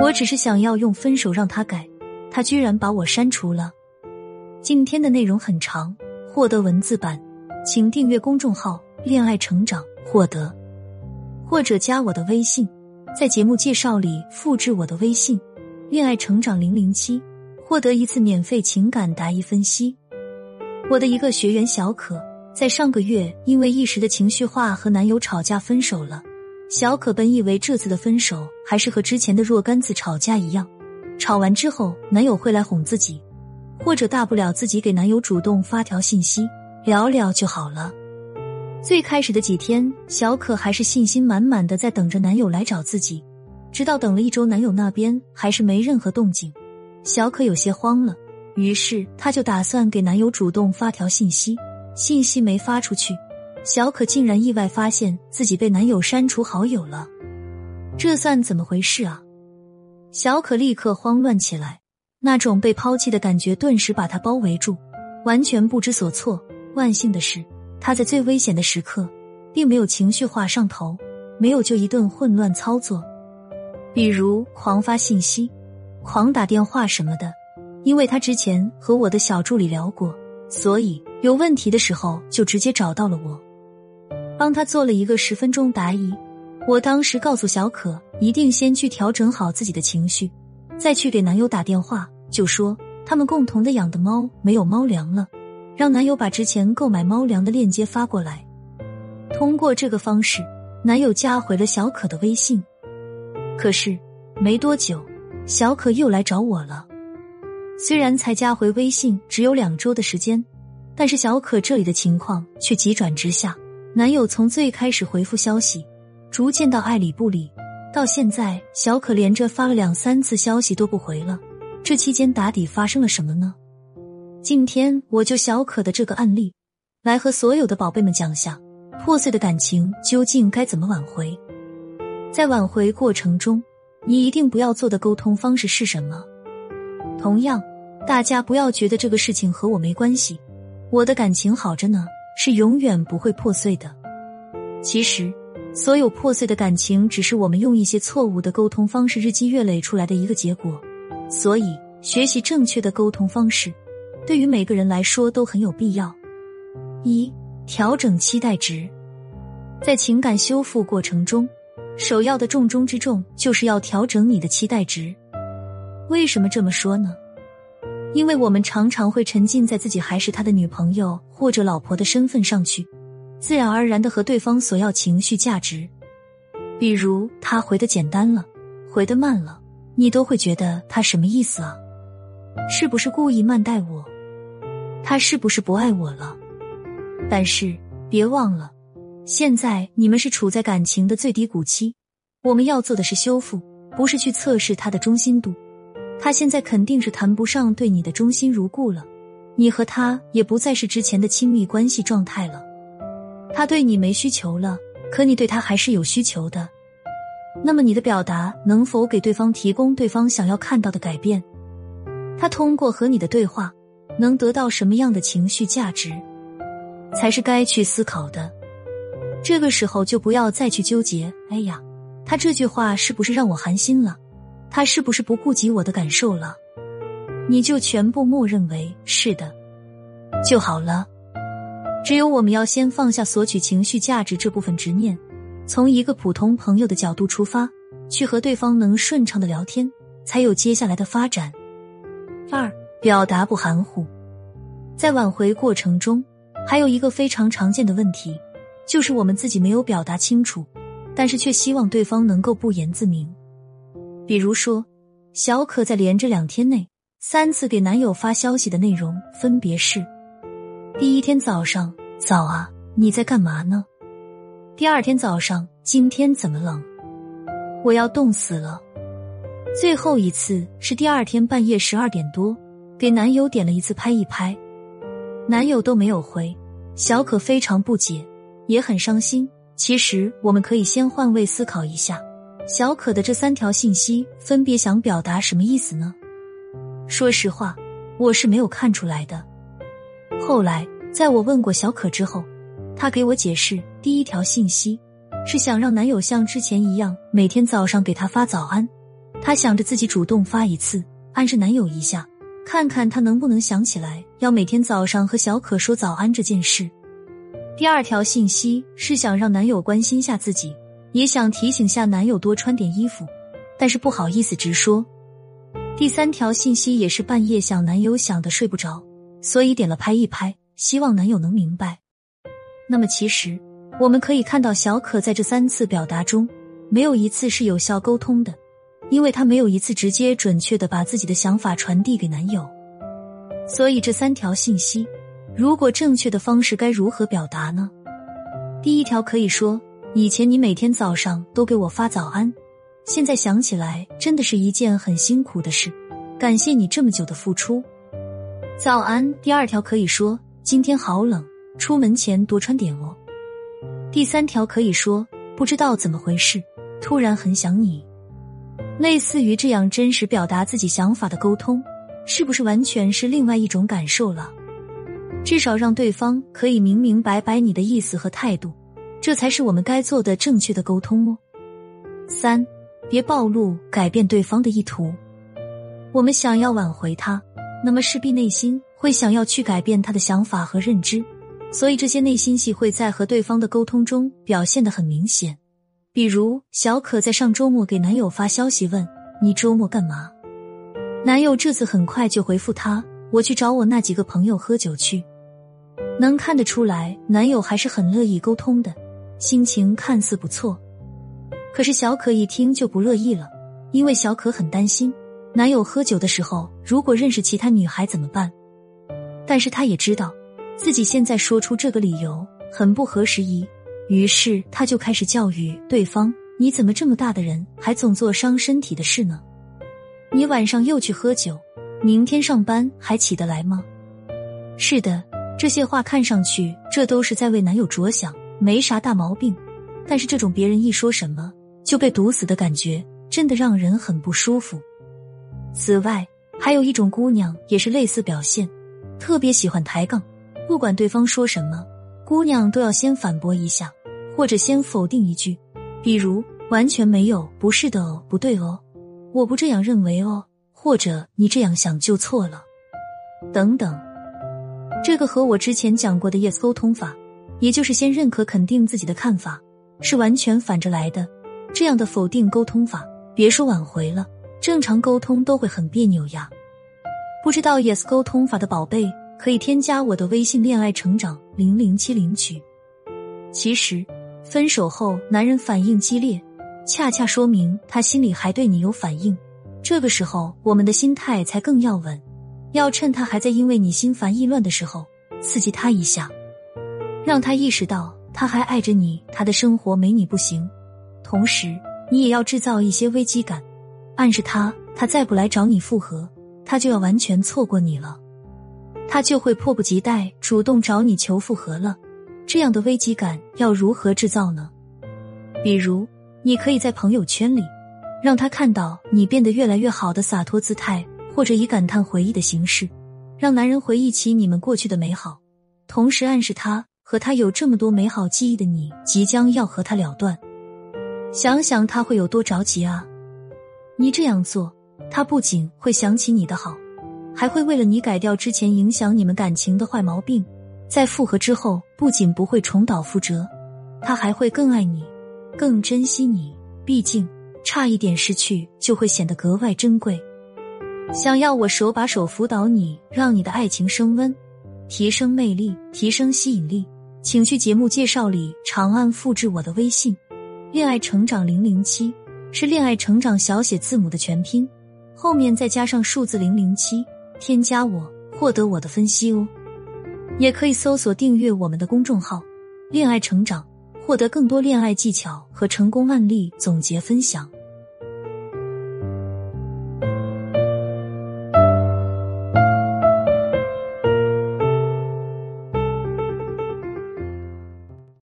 我只是想要用分手让他改，他居然把我删除了。今天的内容很长，获得文字版，请订阅公众号“恋爱成长”获得，或者加我的微信，在节目介绍里复制我的微信“恋爱成长零零七”，获得一次免费情感答疑分析。我的一个学员小可，在上个月因为一时的情绪化和男友吵架分手了。小可本以为这次的分手还是和之前的若干次吵架一样，吵完之后男友会来哄自己。或者大不了自己给男友主动发条信息聊聊就好了。最开始的几天，小可还是信心满满的在等着男友来找自己，直到等了一周，男友那边还是没任何动静，小可有些慌了。于是她就打算给男友主动发条信息，信息没发出去，小可竟然意外发现自己被男友删除好友了，这算怎么回事啊？小可立刻慌乱起来。那种被抛弃的感觉顿时把她包围住，完全不知所措。万幸的是，他在最危险的时刻，并没有情绪化上头，没有就一顿混乱操作，比如狂发信息、狂打电话什么的。因为他之前和我的小助理聊过，所以有问题的时候就直接找到了我，帮他做了一个十分钟答疑。我当时告诉小可，一定先去调整好自己的情绪。再去给男友打电话，就说他们共同的养的猫没有猫粮了，让男友把之前购买猫粮的链接发过来。通过这个方式，男友加回了小可的微信。可是没多久，小可又来找我了。虽然才加回微信只有两周的时间，但是小可这里的情况却急转直下。男友从最开始回复消息，逐渐到爱理不理。到现在，小可连着发了两三次消息都不回了。这期间打底发生了什么呢？今天我就小可的这个案例，来和所有的宝贝们讲下破碎的感情究竟该怎么挽回。在挽回过程中，你一定不要做的沟通方式是什么？同样，大家不要觉得这个事情和我没关系，我的感情好着呢，是永远不会破碎的。其实。所有破碎的感情，只是我们用一些错误的沟通方式日积月累出来的一个结果。所以，学习正确的沟通方式，对于每个人来说都很有必要。一、调整期待值，在情感修复过程中，首要的重中之重就是要调整你的期待值。为什么这么说呢？因为我们常常会沉浸在自己还是他的女朋友或者老婆的身份上去。自然而然的和对方索要情绪价值，比如他回的简单了，回的慢了，你都会觉得他什么意思啊？是不是故意慢待我？他是不是不爱我了？但是别忘了，现在你们是处在感情的最低谷期，我们要做的是修复，不是去测试他的忠心度。他现在肯定是谈不上对你的忠心如故了，你和他也不再是之前的亲密关系状态了。他对你没需求了，可你对他还是有需求的。那么你的表达能否给对方提供对方想要看到的改变？他通过和你的对话能得到什么样的情绪价值，才是该去思考的。这个时候就不要再去纠结。哎呀，他这句话是不是让我寒心了？他是不是不顾及我的感受了？你就全部默认为是的就好了。只有我们要先放下索取情绪价值这部分执念，从一个普通朋友的角度出发，去和对方能顺畅的聊天，才有接下来的发展。二，表达不含糊，在挽回过程中，还有一个非常常见的问题，就是我们自己没有表达清楚，但是却希望对方能够不言自明。比如说，小可在连着两天内三次给男友发消息的内容分别是。第一天早上，早啊，你在干嘛呢？第二天早上，今天怎么冷？我要冻死了。最后一次是第二天半夜十二点多，给男友点了一次拍一拍，男友都没有回，小可非常不解，也很伤心。其实我们可以先换位思考一下，小可的这三条信息分别想表达什么意思呢？说实话，我是没有看出来的。后来，在我问过小可之后，她给我解释：第一条信息是想让男友像之前一样，每天早上给她发早安；她想着自己主动发一次，暗示男友一下，看看他能不能想起来要每天早上和小可说早安这件事。第二条信息是想让男友关心下自己，也想提醒下男友多穿点衣服，但是不好意思直说。第三条信息也是半夜想男友想的睡不着，所以点了拍一拍，希望男友能明白。那么其实我们可以看到，小可在这三次表达中，没有一次是有效沟通的，因为她没有一次直接准确的把自己的想法传递给男友。所以这三条信息，如果正确的方式该如何表达呢？第一条可以说：以前你每天早上都给我发早安。现在想起来，真的是一件很辛苦的事。感谢你这么久的付出。早安。第二条可以说今天好冷，出门前多穿点哦。第三条可以说不知道怎么回事，突然很想你。类似于这样真实表达自己想法的沟通，是不是完全是另外一种感受了？至少让对方可以明明白白你的意思和态度，这才是我们该做的正确的沟通哦。三。别暴露改变对方的意图。我们想要挽回他，那么势必内心会想要去改变他的想法和认知，所以这些内心戏会在和对方的沟通中表现的很明显。比如，小可在上周末给男友发消息问：“你周末干嘛？”男友这次很快就回复他：“我去找我那几个朋友喝酒去。”能看得出来，男友还是很乐意沟通的，心情看似不错。可是小可一听就不乐意了，因为小可很担心男友喝酒的时候如果认识其他女孩怎么办。但是她也知道自己现在说出这个理由很不合时宜，于是她就开始教育对方：“你怎么这么大的人还总做伤身体的事呢？你晚上又去喝酒，明天上班还起得来吗？”是的，这些话看上去这都是在为男友着想，没啥大毛病。但是这种别人一说什么。就被毒死的感觉，真的让人很不舒服。此外，还有一种姑娘也是类似表现，特别喜欢抬杠，不管对方说什么，姑娘都要先反驳一下，或者先否定一句，比如完全没有，不是的哦，不对哦，我不这样认为哦，或者你这样想就错了，等等。这个和我之前讲过的 yes 沟通法，也就是先认可肯定自己的看法，是完全反着来的。这样的否定沟通法，别说挽回了，正常沟通都会很别扭呀。不知道 Yes 沟通法的宝贝，可以添加我的微信“恋爱成长零零七”领取。其实，分手后男人反应激烈，恰恰说明他心里还对你有反应。这个时候，我们的心态才更要稳，要趁他还在因为你心烦意乱的时候，刺激他一下，让他意识到他还爱着你，他的生活没你不行。同时，你也要制造一些危机感，暗示他，他再不来找你复合，他就要完全错过你了，他就会迫不及待主动找你求复合了。这样的危机感要如何制造呢？比如，你可以在朋友圈里让他看到你变得越来越好的洒脱姿态，或者以感叹回忆的形式，让男人回忆起你们过去的美好，同时暗示他和他有这么多美好记忆的你即将要和他了断。想想他会有多着急啊！你这样做，他不仅会想起你的好，还会为了你改掉之前影响你们感情的坏毛病。在复合之后，不仅不会重蹈覆辙，他还会更爱你，更珍惜你。毕竟，差一点失去就会显得格外珍贵。想要我手把手辅导你，让你的爱情升温，提升魅力，提升吸引力，请去节目介绍里长按复制我的微信。恋爱成长零零七是恋爱成长小写字母的全拼，后面再加上数字零零七，添加我获得我的分析哦。也可以搜索订阅我们的公众号“恋爱成长”，获得更多恋爱技巧和成功案例总结分享。